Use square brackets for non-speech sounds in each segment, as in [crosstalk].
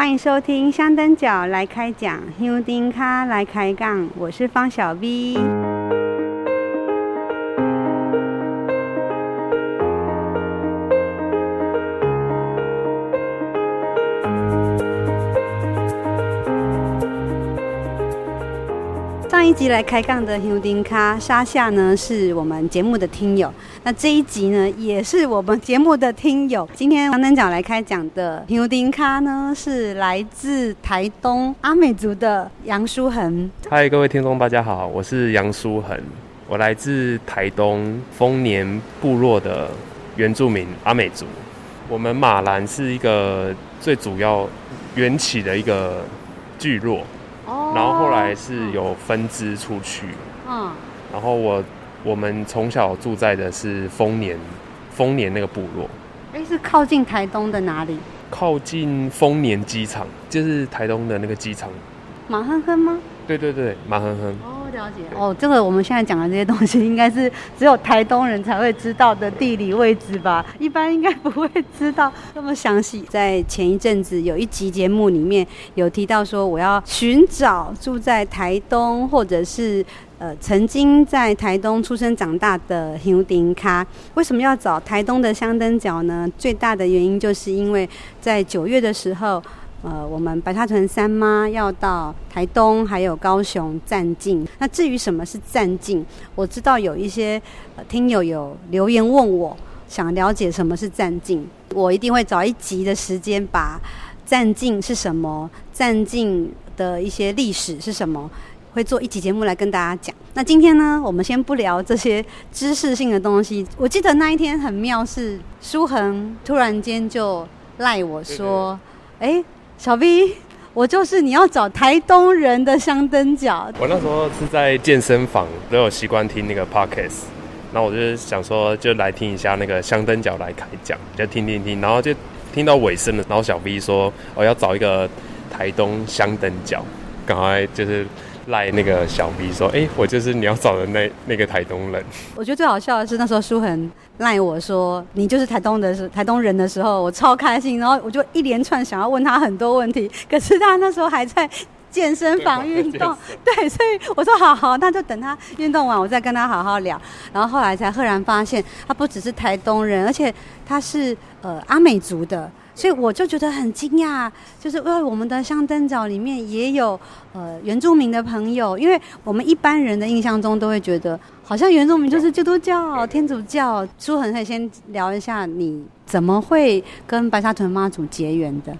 欢迎收听香灯脚来开讲，香灯脚来开杠，我是方小 V。一集来开杠的香灯脚沙夏呢，是我们节目的听友。那这一集呢，也是我们节目的听友。今天香灯脚来开讲的香灯脚呢，是来自台东阿美族的杨书恒。嗨，各位听众，大家好，我是杨书恒，我来自台东丰年部落的原住民阿美族。我们马兰是一个最主要缘起的一个聚落。然后后来是有分支出去，嗯，然后我我们从小住在的是丰年，丰年那个部落，哎，是靠近台东的哪里？靠近丰年机场，就是台东的那个机场。马亨亨吗？对对对，马亨亨。哦，了解。哦，这个我们现在讲的这些东西，应该是只有台东人才会知道的地理位置吧？一般应该不会知道那么详细。在前一阵子有一集节目里面有提到说，我要寻找住在台东或者是呃曾经在台东出生长大的香灯脚。为什么要找台东的香灯角呢？最大的原因就是因为在九月的时候。呃，我们白沙屯三妈要到台东还有高雄站境。那至于什么是站境，我知道有一些、呃、听友有留言问我，想了解什么是站境，我一定会找一集的时间把站境是什么，站境的一些历史是什么，会做一集节目来跟大家讲。那今天呢，我们先不聊这些知识性的东西。我记得那一天很妙，是书恒突然间就赖我说，哎。小 V，我就是你要找台东人的香灯脚。我那时候是在健身房，都有习惯听那个 podcast，然后我就想说，就来听一下那个香灯脚来开讲，就听听听，然后就听到尾声了，然后小 V 说我要找一个台东香灯脚，赶快就是。赖那个小 B 说：“哎、欸，我就是你要找的那那个台东人。[laughs] ”我觉得最好笑的是那时候舒恒赖我说：“你就是台东的，是台东人的时候，我超开心。”然后我就一连串想要问他很多问题，可是他那时候还在健身房运动，[laughs] 对，所以我说：“好好，那就等他运动完，我再跟他好好聊。”然后后来才赫然发现，他不只是台东人，而且他是呃阿美族的。所以我就觉得很惊讶，就是因为我们的香灯角里面也有呃原住民的朋友，因为我们一般人的印象中都会觉得，好像原住民就是基督教、天主教。书恒可以先聊一下，你怎么会跟白沙屯妈祖结缘的？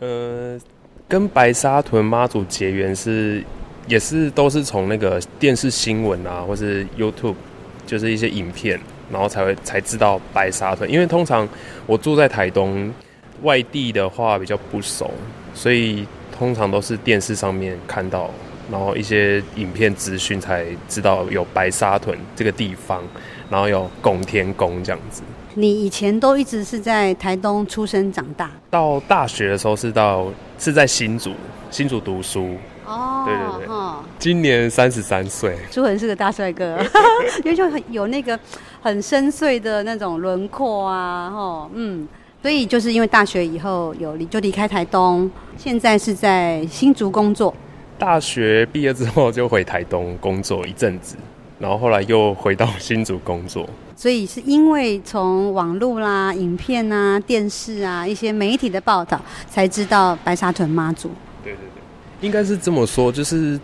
呃，跟白沙屯妈祖结缘是也是都是从那个电视新闻啊，或是 YouTube，就是一些影片，然后才会才知道白沙屯。因为通常我住在台东。外地的话比较不熟，所以通常都是电视上面看到，然后一些影片资讯才知道有白沙屯这个地方，然后有拱天宫这样子。你以前都一直是在台东出生长大？到大学的时候是到是在新竹，新竹读书。哦，对对对，哦、今年三十三岁。朱恒是个大帅哥，[laughs] 因为就很有那个很深邃的那种轮廓啊，哦，嗯。所以就是因为大学以后有离就离开台东，现在是在新竹工作。大学毕业之后就回台东工作一阵子，然后后来又回到新竹工作。所以是因为从网络啦、影片啊、电视啊一些媒体的报道，才知道白沙屯妈祖。对对对，应该是这么说，就是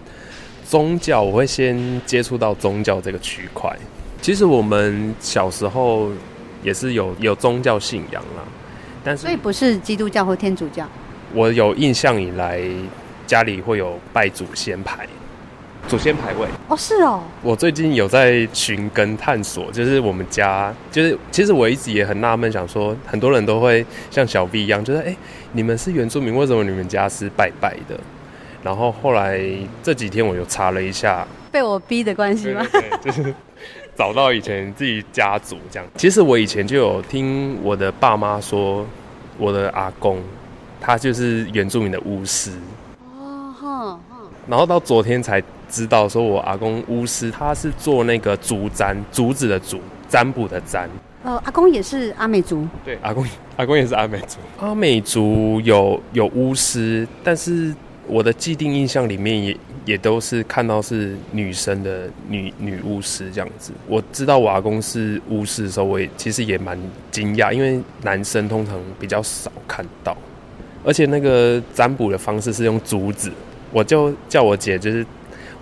宗教我会先接触到宗教这个区块。其实我们小时候也是有有宗教信仰啦。但是所以不是基督教或天主教。我有印象以来，家里会有拜祖先牌，祖先牌位。哦，是哦。我最近有在寻根探索，就是我们家，就是其实我一直也很纳闷，想说很多人都会像小 B 一样，就是哎、欸，你们是原住民，为什么你们家是拜拜的？然后后来这几天我又查了一下，被我逼的关系吗？对对对，就是。找到以前自己家族这样，其实我以前就有听我的爸妈说，我的阿公他就是原住民的巫师。哦，哈，然后到昨天才知道，说我阿公巫师他是做那个竹占，竹子的竹，占卜的占。呃，阿公也是阿美族。对，阿公阿公也是阿美族。阿美族有有巫师，但是我的既定印象里面也也都是看到是女生的女女巫师这样子。我知道瓦工是巫师的时候，我也其实也蛮惊讶，因为男生通常比较少看到，而且那个占卜的方式是用竹子，我就叫我姐就是。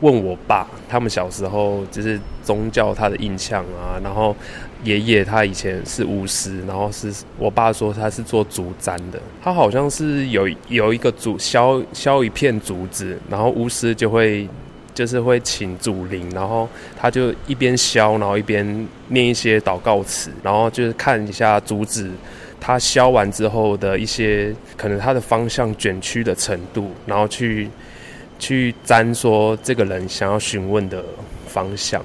问我爸，他们小时候就是宗教他的印象啊，然后爷爷他以前是巫师，然后是我爸说他是做竹簪的，他好像是有有一个竹削削一片竹子，然后巫师就会就是会请祖灵，然后他就一边削，然后一边念一些祷告词，然后就是看一下竹子它削完之后的一些可能它的方向卷曲的程度，然后去。去占说这个人想要询问的方向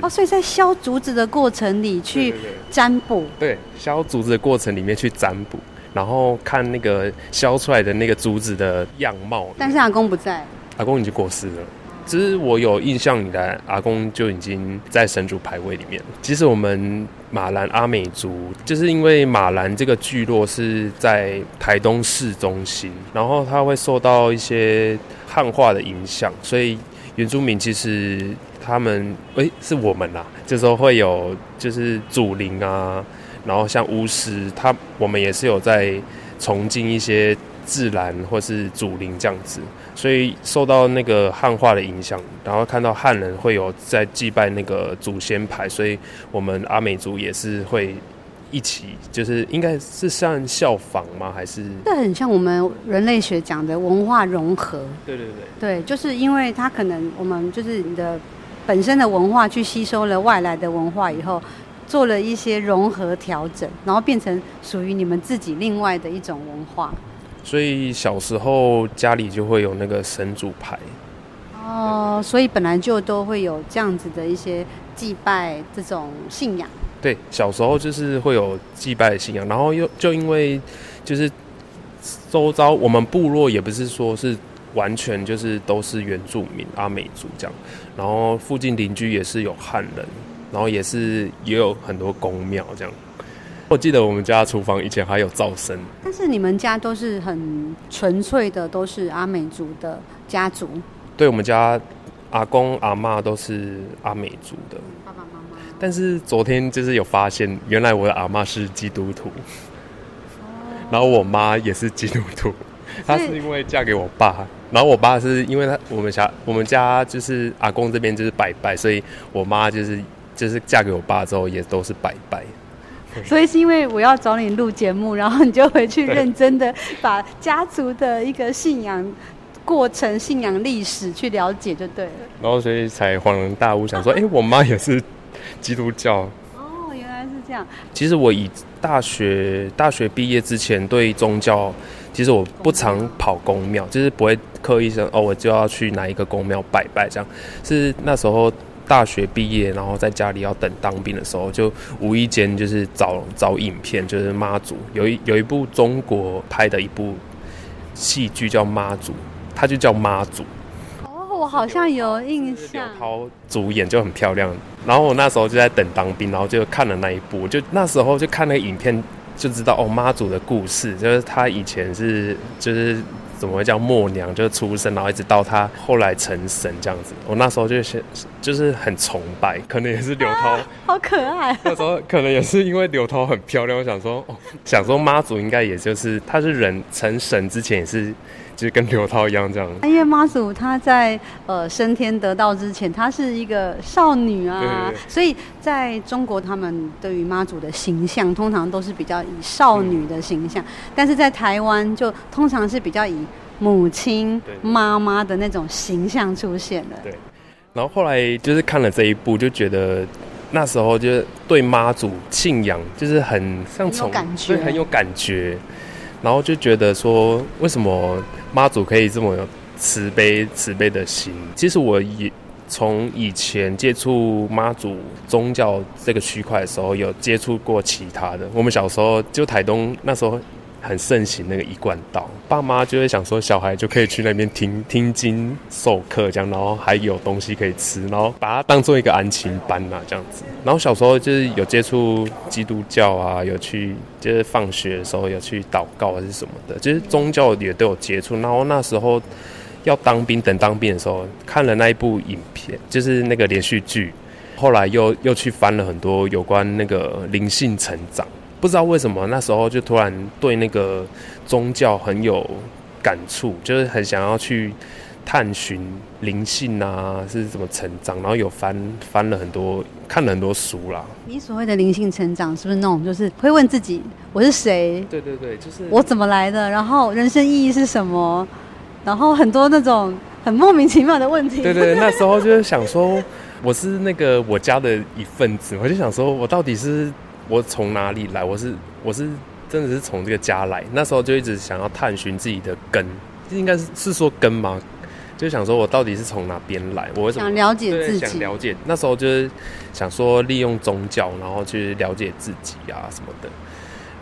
哦，所以在削竹子的过程里去占卜，对，削竹子的过程里面去占卜，然后看那个削出来的那个竹子的样貌。但是阿公不在，阿公已经过世了。其实我有印象以来，阿公就已经在神主牌位里面。其实我们马兰阿美族，就是因为马兰这个聚落是在台东市中心，然后它会受到一些汉化的影响，所以原住民其实他们，诶、欸，是我们啦，这时候会有就是祖灵啊，然后像巫师，他我们也是有在崇敬一些自然或是祖灵这样子。所以受到那个汉化的影响，然后看到汉人会有在祭拜那个祖先牌，所以我们阿美族也是会一起，就是应该是算效仿吗？还是？这很像我们人类学讲的文化融合。对对对。对，就是因为它可能我们就是你的本身的文化去吸收了外来的文化以后，做了一些融合调整，然后变成属于你们自己另外的一种文化。所以小时候家里就会有那个神主牌哦，所以本来就都会有这样子的一些祭拜这种信仰。对，小时候就是会有祭拜的信仰，然后又就因为就是周遭我们部落也不是说是完全就是都是原住民阿美族这样，然后附近邻居也是有汉人，然后也是也有很多公庙这样。我记得我们家厨房以前还有灶神，但是你们家都是很纯粹的，都是阿美族的家族。对，我们家阿公阿妈都是阿美族的，爸爸妈妈。但是昨天就是有发现，原来我的阿妈是基督徒，哦、然后我妈也是基督徒。她是因为嫁给我爸，然后我爸是因为他我们家我们家就是阿公这边就是拜拜，所以我妈就是就是嫁给我爸之后也都是拜拜。所以是因为我要找你录节目，然后你就回去认真的把家族的一个信仰过程、信仰历史去了解就对了。然后所以才恍然大悟，想说，哎、欸，我妈也是基督教。哦，原来是这样。其实我以大学大学毕业之前对宗教，其实我不常跑宫庙，就是不会刻意说哦，我就要去哪一个宫庙拜拜这样。是那时候。大学毕业，然后在家里要等当兵的时候，就无意间就是找找影片，就是妈祖有一有一部中国拍的一部戏剧叫妈祖，它就叫妈祖。哦，我好像有印象。刘涛主演就很漂亮，然后我那时候就在等当兵，然后就看了那一部，就那时候就看那个影片，就知道哦妈祖的故事，就是他以前是就是。怎么会叫默娘？就是出生，然后一直到她后来成神这样子。我那时候就是就是很崇拜，可能也是刘涛、啊，好可爱。[laughs] 那时候可能也是因为刘涛很漂亮，我想说，哦、想说妈祖应该也就是她是人成神之前也是。就是跟刘涛一样这样，因为妈祖她在呃升天得道之前，她是一个少女啊，对对对，所以在中国他们对于妈祖的形象，通常都是比较以少女的形象，嗯、但是在台湾就通常是比较以母亲妈妈的那种形象出现的。对，然后后来就是看了这一部，就觉得那时候就是对妈祖信仰就是很像从很有感觉。然后就觉得说，为什么妈祖可以这么有慈悲、慈悲的心？其实我也从以前接触妈祖宗教这个区块的时候，有接触过其他的。我们小时候就台东那时候很盛行那个一贯道，爸妈就会想说小孩就可以去那边听听经授课这样，然后还有东西可以吃，然后把它当做一个安亲班呐、啊、这样子。然后小时候就是有接触基督教啊，有去就是放学的时候有去祷告还是什么的，就是宗教也都有接触。然后那时候要当兵，等当兵的时候看了那一部影片，就是那个连续剧，后来又又去翻了很多有关那个灵性成长。不知道为什么那时候就突然对那个宗教很有感触，就是很想要去探寻灵性啊，是怎么成长，然后有翻翻了很多，看了很多书啦。你所谓的灵性成长，是不是那种就是会问自己我是谁？对对对，就是我怎么来的，然后人生意义是什么？然后很多那种很莫名其妙的问题。对对，[laughs] 那时候就是想说我是那个我家的一份子，我就想说我到底是。我从哪里来？我是我是真的是从这个家来。那时候就一直想要探寻自己的根，应该是是说根吗？就想说我到底是从哪边来？我为什么想了解自己？想了解。那时候就是想说利用宗教，然后去了解自己啊什么的。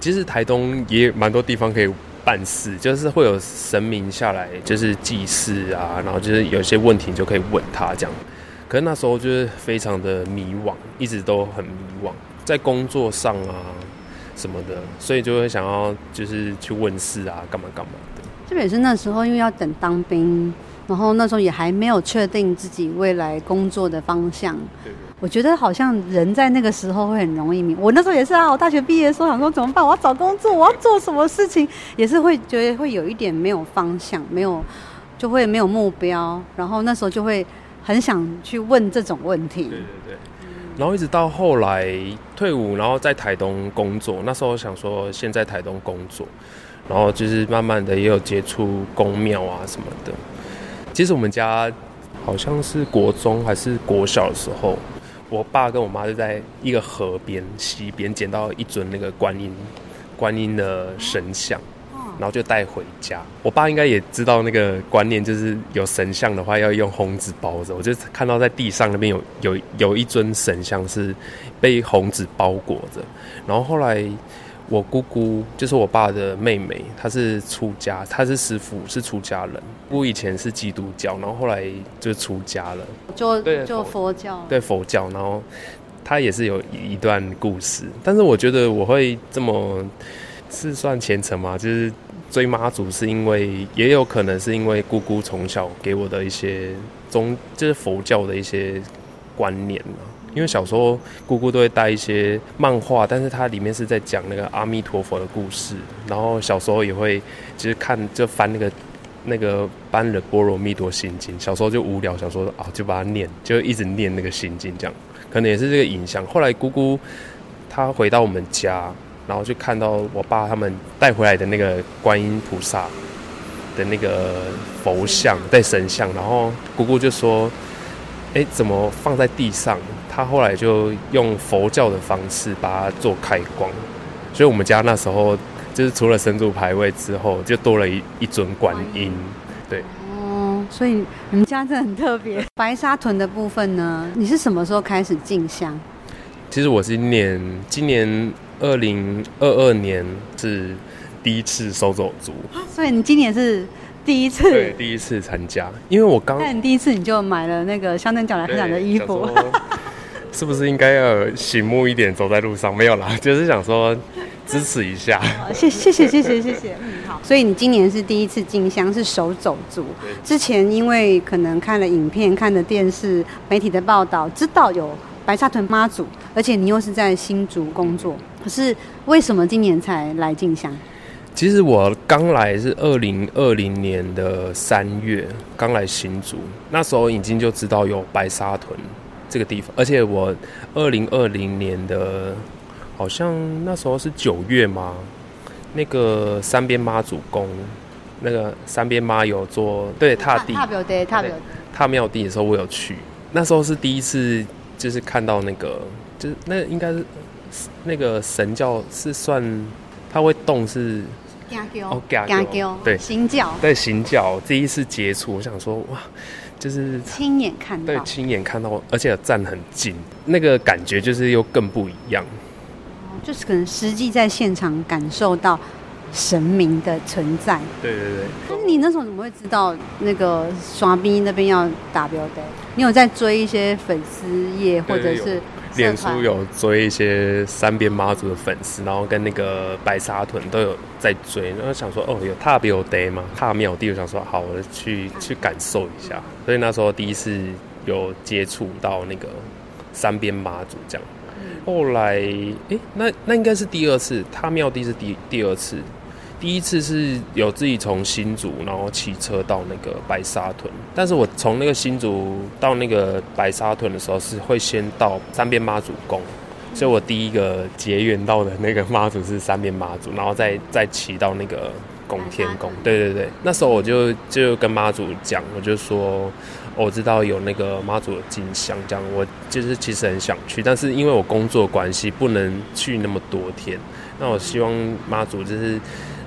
其实台东也蛮多地方可以办事，就是会有神明下来，就是祭祀啊，然后就是有些问题就可以问他这样。可是那时候就是非常的迷惘，一直都很迷惘。在工作上啊什么的，所以就会想要就是去问事啊，干嘛干嘛的。这也是那时候，因为要等当兵，然后那时候也还没有确定自己未来工作的方向。对。我觉得好像人在那个时候会很容易迷。我那时候也是啊，我大学毕业的时候想说怎么办？我要找工作，我要做什么事情？也是会觉得会有一点没有方向，没有就会没有目标，然后那时候就会很想去问这种问题。对对对。然后一直到后来退伍，然后在台东工作。那时候想说先在台东工作，然后就是慢慢的也有接触宫庙啊什么的。其实我们家好像是国中还是国小的时候，我爸跟我妈就在一个河边溪边捡到一尊那个观音观音的神像。然后就带回家。我爸应该也知道那个观念，就是有神像的话要用红纸包着。我就看到在地上那边有有有一尊神像是被红纸包裹着。然后后来我姑姑就是我爸的妹妹，她是出家，她是师傅，是出家人。姑姑以前是基督教，然后后来就出家了，就就佛教。对佛教，然后她也是有一段故事。但是我觉得我会这么是算虔诚吗？就是。追妈祖是因为，也有可能是因为姑姑从小给我的一些宗，就是佛教的一些观念嘛。因为小时候姑姑都会带一些漫画，但是它里面是在讲那个阿弥陀佛的故事。然后小时候也会就是看就翻那个那个般若波罗蜜多心经。小时候就无聊，想说啊就把它念，就一直念那个心经，这样可能也是这个影响。后来姑姑她回到我们家。然后就看到我爸他们带回来的那个观音菩萨的那个佛像，带神像，然后姑姑就说：“哎，怎么放在地上？”他后来就用佛教的方式把它做开光，所以我们家那时候就是除了神主牌位之后，就多了一一尊观音。对，哦，所以你们家真的很特别。白沙屯的部分呢，你是什么时候开始进香？其实我是念今年。二零二二年是第一次手走族，所以你今年是第一次，对，第一次参加，因为我刚，那你第一次你就买了那个相等奖来分享的衣服，是不是应该要醒目一点走在路上？没有啦，[laughs] 就是想说支持一下，谢谢谢谢谢谢谢，嗯好，所以你今年是第一次进香，是手走族，之前因为可能看了影片、看了电视媒体的报道，知道有。白沙屯妈祖，而且你又是在新竹工作。可是为什么今年才来进香？其实我刚来是二零二零年的三月，刚来新竹，那时候已经就知道有白沙屯这个地方，而且我二零二零年的好像那时候是九月嘛，那个三边妈祖宫，那个三边妈有做对踏地踏庙地踏庙地的时候，我有去，那时候是第一次，就是看到那个，就是那应该是。那个神教是算，它会动是，哦，对，行教，对，行教。第一次接触，我想说哇，就是亲眼看到，对，亲眼看到，而且站很近，那个感觉就是又更不一样，就是可能实际在现场感受到神明的存在。对对对。那你那时候怎么会知道那个刷冰那边要打标的？你有在追一些粉丝页，或者是脸书有追一些三边妈祖的粉丝，然后跟那个白沙屯都有在追，然后想说哦，有踏标 day 吗？踏庙地，我想说好，我去去感受一下。所以那时候第一次有接触到那个三边妈祖这样。后来，诶、欸，那那应该是第二次，踏庙地是第第二次，第一次是有自己从新竹，然后骑车到那个白沙屯。但是我从那个新竹到那个白沙屯的时候，是会先到三边妈祖宫，所以我第一个结缘到的那个妈祖是三边妈祖，然后再再骑到那个拱天宫。对对对，那时候我就就跟妈祖讲，我就说。我知道有那个妈祖的金像，这样我就是其实很想去，但是因为我工作关系不能去那么多天。那我希望妈祖就是，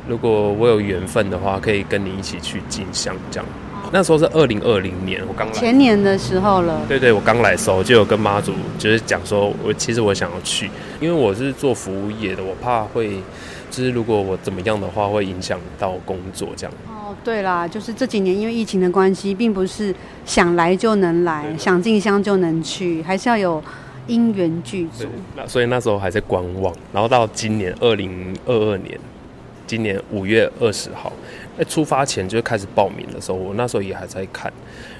如果我有缘分的话，可以跟你一起去进香这样。那时候是二零二零年，我刚来前年的时候了。对对，我刚来的时候就有跟妈祖就是讲说，我其实我想要去，因为我是做服务业的，我怕会就是如果我怎么样的话，会影响到工作这样。哦对啦，就是这几年因为疫情的关系，并不是想来就能来，想进香就能去，还是要有因缘具足。那所以那时候还在观望，然后到今年二零二二年，今年五月二十号，在出发前就开始报名的时候，我那时候也还在看，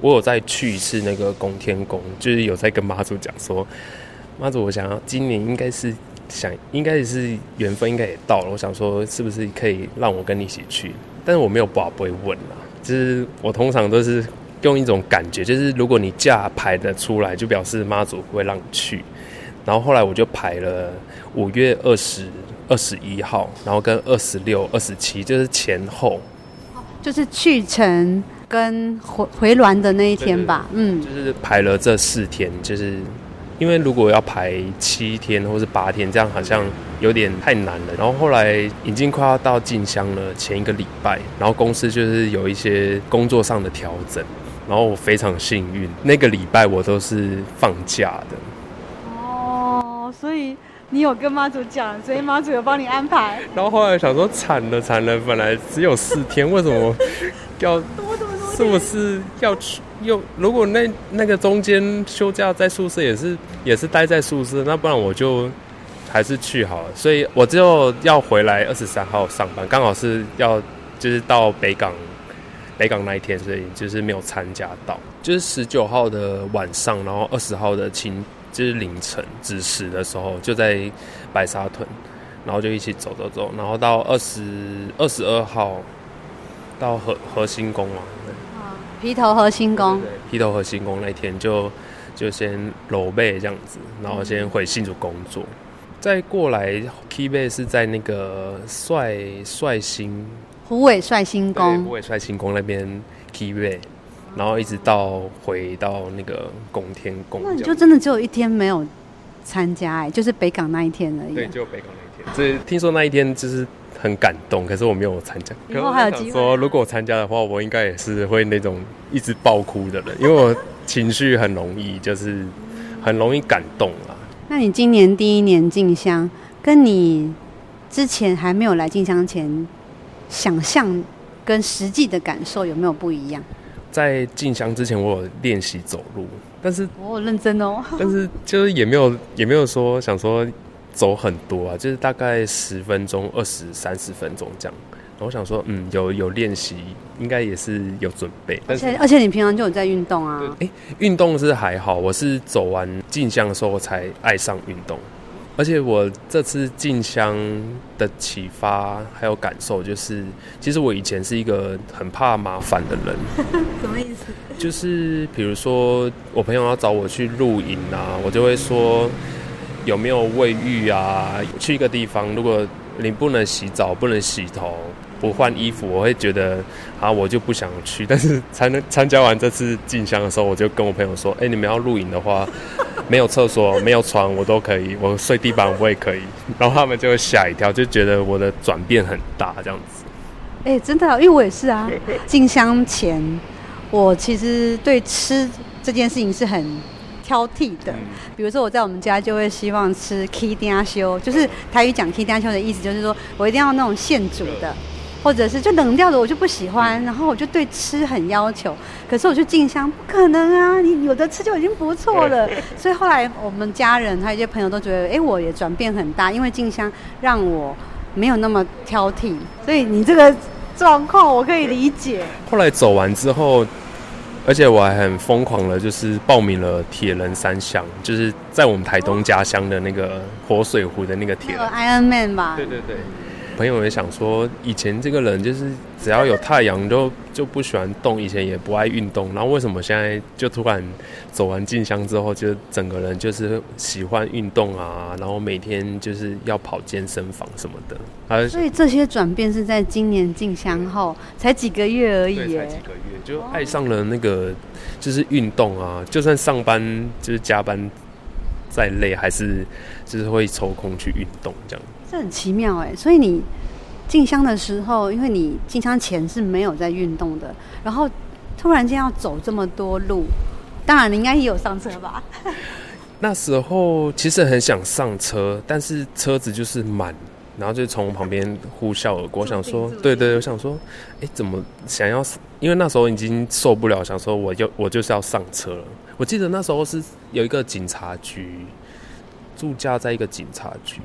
我有再去一次那个拱天宫，就是有在跟妈祖讲说，[laughs] 妈祖，我想要今年应该是想，应该是缘分应该也到了，我想说是不是可以让我跟你一起去。但是我没有把不会问啊，就是我通常都是用一种感觉，就是如果你假排得出来，就表示妈祖会让你去。然后后来我就排了五月二十二十一号，然后跟二十六、二十七，就是前后，就是去程跟回回銮的那一天吧。嗯，就是排了这四天，就是。因为如果要排七天或是八天，这样好像有点太难了。然后后来已经快要到进香了，前一个礼拜，然后公司就是有一些工作上的调整，然后我非常幸运，那个礼拜我都是放假的。哦，所以你有跟妈祖讲，所以妈祖有帮你安排。[laughs] 然后后来想说惨了惨了，本来只有四天，为什么 [laughs] 要？是不是要去？又如果那那个中间休假在宿舍也是也是待在宿舍，那不然我就还是去好了。所以我就要回来二十三号上班，刚好是要就是到北港北港那一天，所以就是没有参加到。就是十九号的晚上，然后二十号的清就是凌晨子时的时候，就在白沙屯，然后就一起走走走，然后到二十二十二号到和和兴宫嘛。皮头和兴宫，皮头和兴宫那天就就先搂背这样子，然后先回新竹工作，嗯、再过来 K 背是在那个帅帅星虎尾帅星宫，虎尾帅星宫那边 K 背，然后一直到回到那个拱天宫。那你就真的只有一天没有参加哎，就是北港那一天而已。对，就北港那一天。所以听说那一天就是。很感动，可是我没有参加。以后还有机会。说如果我参加的话，我应该也是会那种一直爆哭的人，因为我情绪很容易，就是很容易感动啊。那你今年第一年进香，跟你之前还没有来进香前想象跟实际的感受有没有不一样？在进香之前，我有练习走路，但是我认真哦。[laughs] 但是就是也没有也没有说想说。走很多啊，就是大概十分钟、二十、三十分钟这样。然后我想说，嗯，有有练习，应该也是有准备。而且而且你平常就有在运动啊？哎，运动是还好，我是走完进香的时候我才爱上运动。而且我这次进香的启发还有感受，就是其实我以前是一个很怕麻烦的人。[laughs] 什么意思？就是比如说我朋友要找我去露营啊，我就会说。有没有卫浴啊？去一个地方，如果你不能洗澡、不能洗头、不换衣服，我会觉得啊，我就不想去。但是参参加完这次进香的时候，我就跟我朋友说：“哎、欸，你们要露营的话，没有厕所、没有床，我都可以，我睡地板我也可以。”然后他们就吓一跳，就觉得我的转变很大，这样子。哎、欸，真的，因为我也是啊。进香前，我其实对吃这件事情是很。挑剔的。嗯、比如说我在我们家就会希望吃 K 丁修，就是台语讲 K 丁修的意思，就是说我一定要那种现煮的，或者是就冷掉的我就不喜欢，然后我就对吃很要求。可是我去进香不可能啊，你有的吃就已经不错了。所以后来我们家人还有一些朋友都觉得，哎，我也转变很大，因为进香让我没有那么挑剔。所以你这个状况我可以理解。后来走完之后。而且我还很疯狂的，就是报名了铁人三项，就是在我们台东家乡的那个活水湖的那个铁人。Iron Man 吧？对对对。朋友也想说，以前这个人就是只要有太阳就就不喜欢动，以前也不爱运动，然后为什么现在就突然走完进香之后，就整个人就是喜欢运动啊，然后每天就是要跑健身房什么的。啊，所以这些转变是在今年进香后才几个月而已，对，才几个月就爱上了那个就是运动啊，就算上班就是加班再累，还是就是会抽空去运动这样。这很奇妙哎，所以你进香的时候，因为你进香前是没有在运动的，然后突然间要走这么多路，当然你应该也有上车吧？[laughs] 那时候其实很想上车，但是车子就是满，然后就从旁边呼啸而过。我想说，对对，我想说，哎，怎么想要？因为那时候已经受不了，想说我就我就是要上车了。我记得那时候是有一个警察局住家在一个警察局。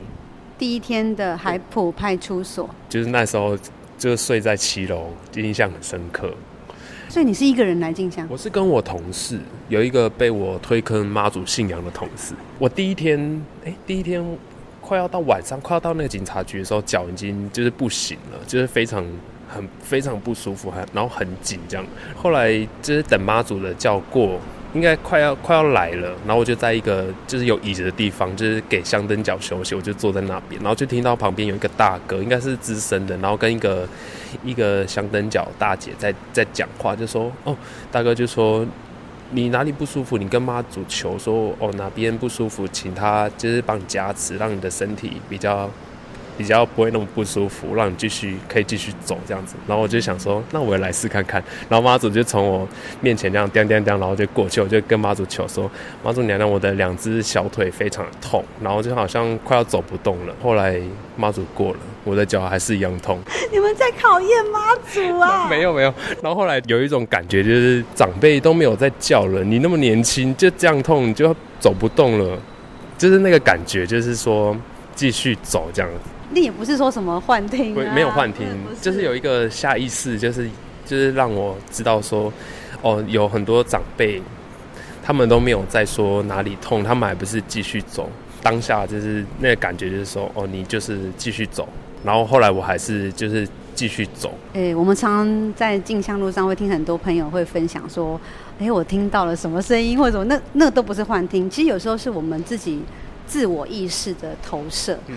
第一天的海埔派出所，就是那时候就睡在七楼，印象很深刻。所以你是一个人来进香？我是跟我同事，有一个被我推坑妈祖信仰的同事。我第一天，哎、欸，第一天快要到晚上，快要到那个警察局的时候，脚已经就是不行了，就是非常很非常不舒服，还然后很紧这样。后来就是等妈祖的叫过。应该快要快要来了，然后我就在一个就是有椅子的地方，就是给香灯脚休息，我就坐在那边，然后就听到旁边有一个大哥，应该是资深的，然后跟一个一个香灯脚大姐在在讲话，就说哦，大哥就说你哪里不舒服，你跟妈祖求说哦哪边不舒服，请他就是帮你加持，让你的身体比较。比较不会那么不舒服，让你继续可以继续走这样子。然后我就想说，那我也来试看看。然后妈祖就从我面前这样叮叮叮，然后就过去，我就跟妈祖求说：“妈祖娘娘，我的两只小腿非常的痛，然后就好像快要走不动了。”后来妈祖过了，我的脚还是一样痛。你们在考验妈祖啊？没有没有。然后后来有一种感觉，就是长辈都没有在叫了，你那么年轻就这样痛，你就走不动了，就是那个感觉，就是说继续走这样子。那也不是说什么幻听、啊，没有幻听，是就是有一个下意识，就是就是让我知道说，哦，有很多长辈，他们都没有在说哪里痛，他们还不是继续走。当下就是那个感觉，就是说，哦，你就是继续走。然后后来我还是就是继续走。哎、欸，我们常常在进香路上会听很多朋友会分享说，哎、欸，我听到了什么声音，或者什么，那那个都不是幻听。其实有时候是我们自己自我意识的投射。嗯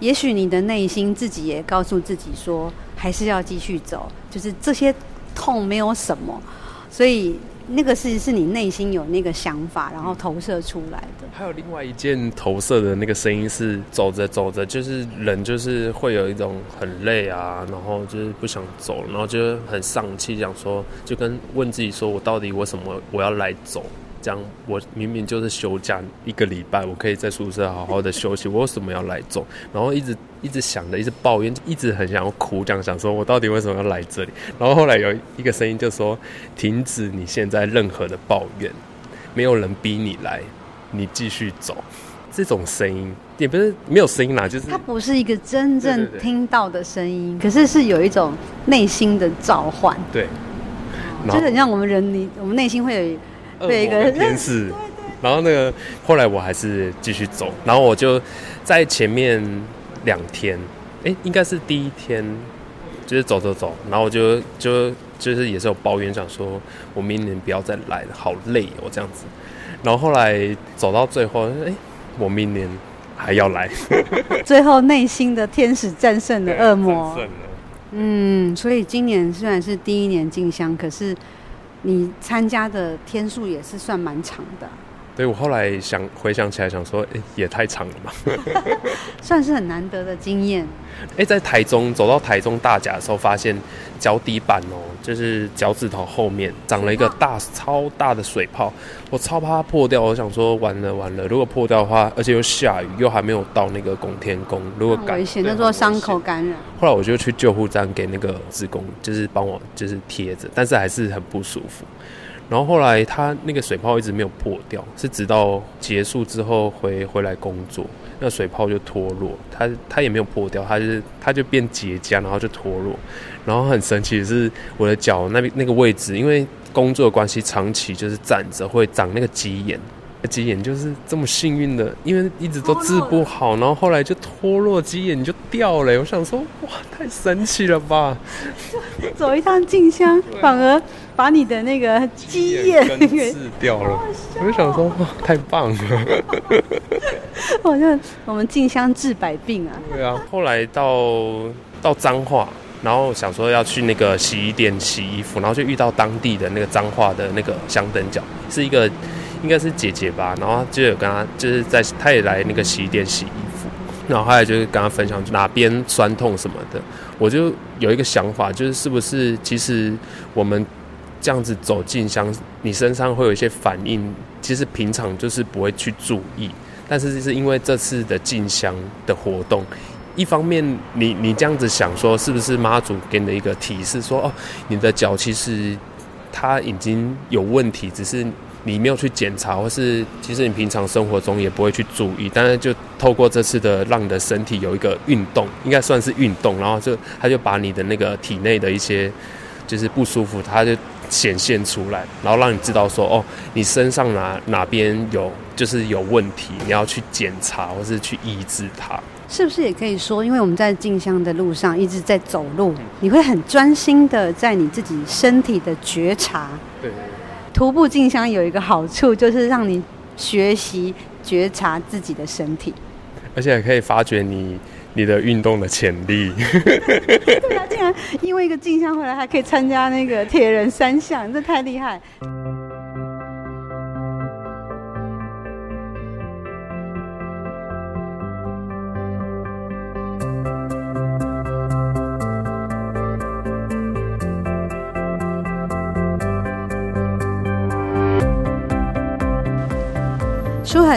也许你的内心自己也告诉自己说，还是要继续走，就是这些痛没有什么，所以那个是是你内心有那个想法，然后投射出来的。还有另外一件投射的那个声音是，走着走着，就是人就是会有一种很累啊，然后就是不想走，然后就很丧气，想说就跟问自己说，我到底为什么我要来走？这样，我明明就是休假一个礼拜，我可以在宿舍好好的休息，我为什么要来走？然后一直一直想着，一直抱怨，一直很想要哭，这样想说，我到底为什么要来这里？然后后来有一个声音就说：“停止你现在任何的抱怨，没有人逼你来，你继续走。”这种声音也不是没有声音啦，就是它不是一个真正听到的声音，可是是有一种内心的召唤。对，就是很像我们人，你我们内心会有。对一个天使，然后那个后来我还是继续走，然后我就在前面两天，哎，应该是第一天，就是走走走，然后我就就就是也是有抱怨，想说我明年不要再来了，好累哦这样子，然后后来走到最后，哎，我明年还要来，[laughs] 最后内心的天使战胜了恶魔，嗯，所以今年虽然是第一年进香，可是。你参加的天数也是算蛮长的，对，我后来想回想起来，想说，哎，也太长了吧，[laughs] 算是很难得的经验。[laughs] 哎，在台中走到台中大甲的时候，发现脚底板哦，就是脚趾头后面长了一个大超大的水泡，我超怕它破掉。我想说完了完了，如果破掉的话，而且又下雨，又还没有到那个拱天宫，如果感危险，那做伤口感染。后来我就去救护站给那个职工，就是帮我就是贴着，但是还是很不舒服。然后后来他那个水泡一直没有破掉，是直到结束之后回回来工作，那水泡就脱落，他他也没有破掉，他就是它就变结痂，然后就脱落。然后很神奇的是，我的脚那边那个位置，因为工作关系，长期就是站着会长那个鸡眼，鸡眼就是这么幸运的，因为一直都治不好，然后后来就脱落鸡眼就掉了。我想说，哇，太神奇了吧！走一趟静香，反而。把你的那个鸡眼给治掉了，我就想说，哇，太棒了！[laughs] 好像我们静香治百病啊。对啊，后来到到彰化，然后想说要去那个洗衣店洗衣服，然后就遇到当地的那个彰化的那个香灯脚，是一个应该是姐姐吧，然后就有跟她就是在她也来那个洗衣店洗衣服，然后后来就是跟她分享哪边酸痛什么的，我就有一个想法，就是是不是其实我们。这样子走进香，你身上会有一些反应，其实平常就是不会去注意，但是是因为这次的进香的活动，一方面你你这样子想说，是不是妈祖给你的一个提示说，说哦，你的脚其实它已经有问题，只是你没有去检查，或是其实你平常生活中也不会去注意，但是就透过这次的让你的身体有一个运动，应该算是运动，然后就他就把你的那个体内的一些就是不舒服，他就。显现出来，然后让你知道说，哦，你身上哪哪边有就是有问题，你要去检查或是去医治它。是不是也可以说，因为我们在进香的路上一直在走路，你会很专心的在你自己身体的觉察。对。徒步进香有一个好处，就是让你学习觉察自己的身体，而且还可以发掘你。你的运动的潜力，对啊，竟然因为一个进香回来还可以参加那个铁人三项，这太厉害。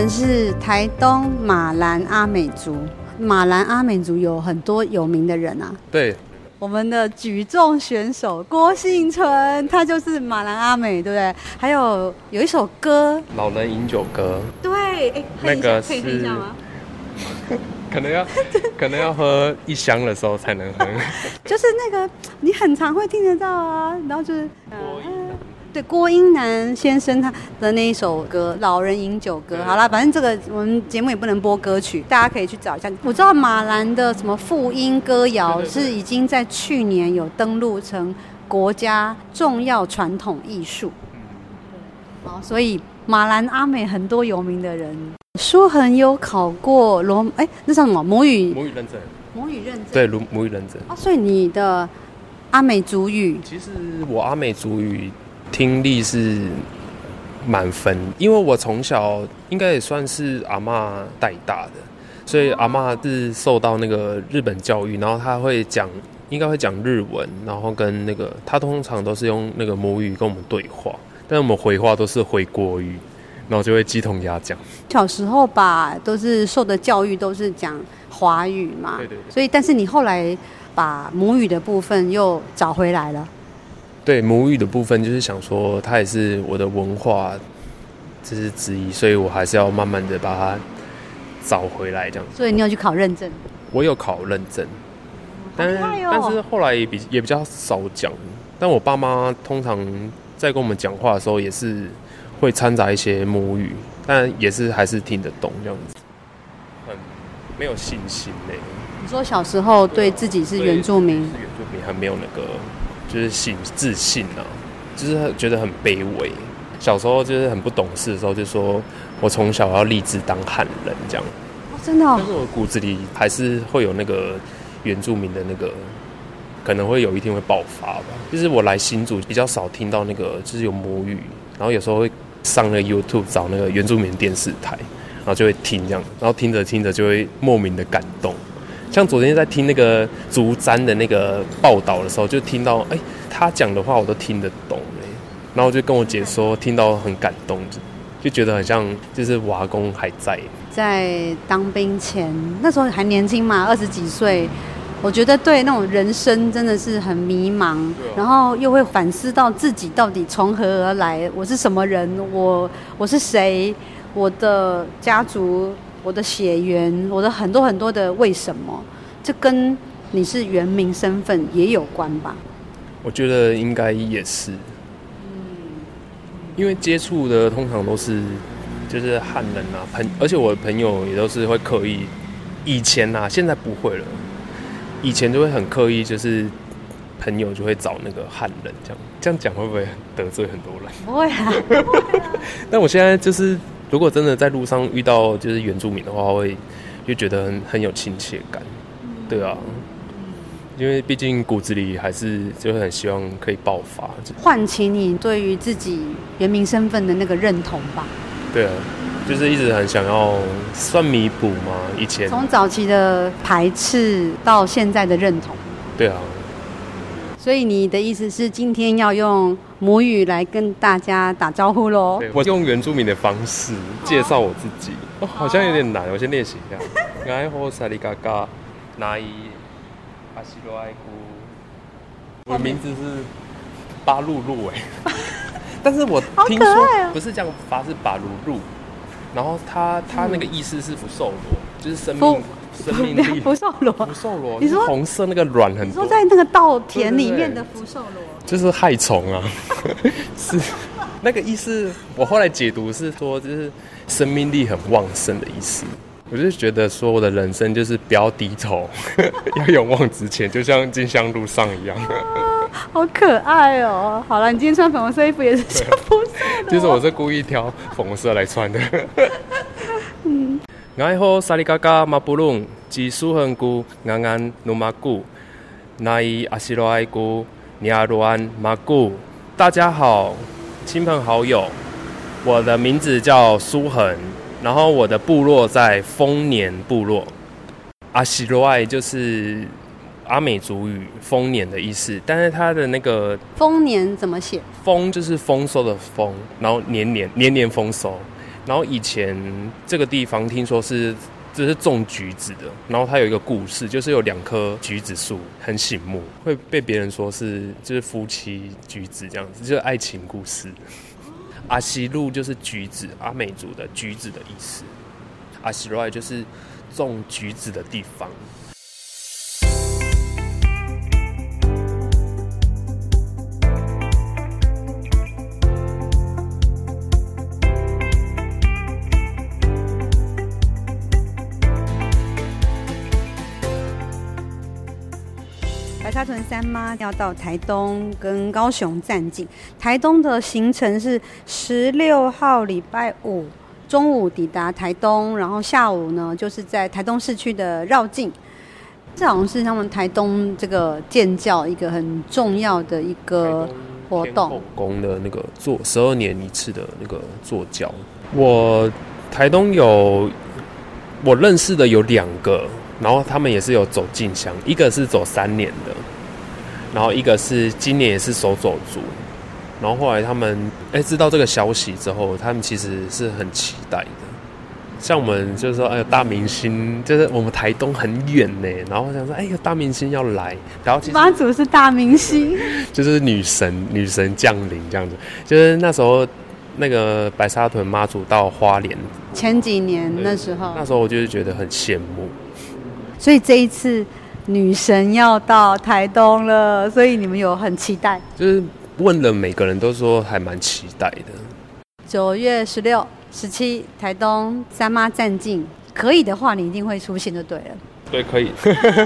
是台东马兰阿美族。马兰阿美族有很多有名的人啊，对，我们的举重选手郭婞淳，他就是马兰阿美，对不对？还有有一首歌《老人饮酒歌》，对，哎，那个是，[laughs] 可能要可能要喝一箱的时候才能喝，[laughs] 就是那个你很常会听得到啊，然后就是。对郭英男先生他的那一首歌《老人饮酒歌》，好啦，反正这个我们节目也不能播歌曲，大家可以去找一下。我知道马兰的什么复音歌谣是已经在去年有登录成国家重要传统艺术。好，所以马兰阿美很多有名的人，书恒有考过罗哎，那叫什么母语？母语认证。母语认证。对，母母语认证。啊，所以你的阿美族语，其实我阿美族语。听力是满分，因为我从小应该也算是阿嬷带大的，所以阿嬷是受到那个日本教育，然后她会讲，应该会讲日文，然后跟那个她通常都是用那个母语跟我们对话，但我们回话都是回国语，然后就会鸡同鸭讲。小时候吧，都是受的教育都是讲华语嘛，对对对，所以但是你后来把母语的部分又找回来了。对母语的部分，就是想说，它也是我的文化，这是之一，所以我还是要慢慢的把它找回来，这样子。所以你有去考认证？我有考认证，但是、哦、但是后来也比也比较少讲。但我爸妈通常在跟我们讲话的时候，也是会掺杂一些母语，但也是还是听得懂这样子。很没有信心呢。你说小时候对自己是原住民，是原住民，还没有那个。就是信自信啊，就是觉得很卑微。小时候就是很不懂事的时候，就说我从小要立志当汉人这样。哦，真的哦？但是我骨子里还是会有那个原住民的那个，可能会有一天会爆发吧。就是我来新竹比较少听到那个，就是有母语，然后有时候会上那个 YouTube 找那个原住民电视台，然后就会听这样，然后听着听着就会莫名的感动。像昨天在听那个竹簪的那个报道的时候，就听到哎、他讲的话我都听得懂哎，然后我就跟我姐说，听到很感动，就觉得很像就是瓦工还在。在当兵前，那时候还年轻嘛，二十几岁，我觉得对那种人生真的是很迷茫，然后又会反思到自己到底从何而来，我是什么人，我我是谁，我的家族。我的血缘，我的很多很多的为什么，这跟你是原民身份也有关吧？我觉得应该也是，因为接触的通常都是就是汉人啊，朋，而且我的朋友也都是会刻意，以前啊，现在不会了，以前就会很刻意，就是朋友就会找那个汉人，这样这样讲会不会得罪很多人？不会啊，不会啊。但我现在就是。如果真的在路上遇到就是原住民的话，会就觉得很很有亲切感，对啊，因为毕竟骨子里还是就很希望可以爆发，唤起你对于自己原民身份的那个认同吧。对啊，就是一直很想要算弥补嘛，以前从早期的排斥到现在的认同。对啊。所以你的意思是今天要用母语来跟大家打招呼喽？我用原住民的方式介绍我自己，哦哦，好像有点难，我先练习一下。爱好萨里嘎嘎，那伊阿西罗爱姑，我的名字是巴露露哎，[laughs] 但是我听说不是这样发，是巴露露，然后他他那个意思是福寿螺，就是生命。生命力。福寿螺，福寿螺，你说红色那个卵很多，你说在那个稻田里面的福寿螺，就是害虫啊，[laughs] 是那个意思。我后来解读是说，就是生命力很旺盛的意思。我就觉得说，我的人生就是不要低头，[laughs] 要勇往直前，就像金香路上一样。啊，[laughs] 好可爱哦！好了，你今天穿粉红色衣服也是像福寿螺，就是我是故意挑粉红色来穿的。嗯。爱好萨里嘎嘎马布隆吉苏恒古安安努马古奈伊阿西罗埃古尼亚罗安马古，大家好，亲朋好友，我的名字叫苏恒，然后我的部落在丰年部落。阿西罗爱就是阿美族语丰年的意思，但是它的那个丰年怎么写？丰就是丰收的丰，然后年年年年丰收。然后以前这个地方听说是这是种橘子的，然后它有一个故事，就是有两棵橘子树很醒目，会被别人说是就是夫妻橘子这样子，就是爱情故事。阿西路就是橘子，阿美族的橘子的意思。阿西罗就是种橘子的地方。沙屯三妈要到台东跟高雄站境，台东的行程是十六号礼拜五中午抵达台东，然后下午呢就是在台东市区的绕境。这好像是他们台东这个建教一个很重要的一个活动。宫的那个做十二年一次的那个坐教，我台东有我认识的有两个。然后他们也是有走进香，一个是走三年的，然后一个是今年也是手走足。然后后来他们哎知道这个消息之后，他们其实是很期待的。像我们就是说，哎呦大明星，就是我们台东很远呢，然后想说，哎呦大明星要来，然后妈祖是大明星，[laughs] 就是女神女神降临这样子。就是那时候那个白沙屯妈祖到花莲前几年那时候，那时候我就是觉得很羡慕。所以这一次女神要到台东了，所以你们有很期待？就是问了每个人都说还蛮期待的。九月十六、十七，台东三妈站境，可以的话你一定会出现就对了。对，可以。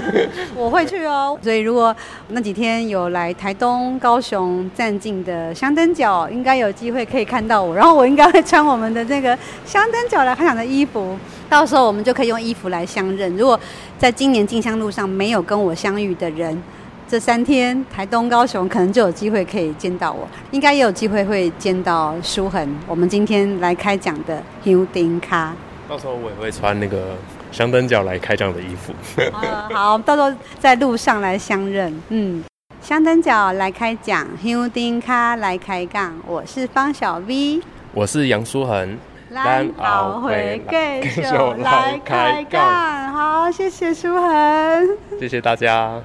[laughs] 我会去哦。所以如果那几天有来台东、高雄站近的香灯角，应该有机会可以看到我。然后我应该会穿我们的那个香灯角来看场的衣服。到时候我们就可以用衣服来相认。如果在今年进香路上没有跟我相遇的人，这三天台东、高雄可能就有机会可以见到我，应该也有机会会见到舒恒。我们今天来开讲的 Hiu 丁卡，到时候我也会穿那个香灯脚来开讲的衣服。呃、[laughs] 好，到时候在路上来相认。嗯，香灯脚来开讲，香丁卡来开杠。我是方小 V，我是杨书恒。咱后回继续 [laughs] 来开杠。好，谢谢书恒，谢谢大家。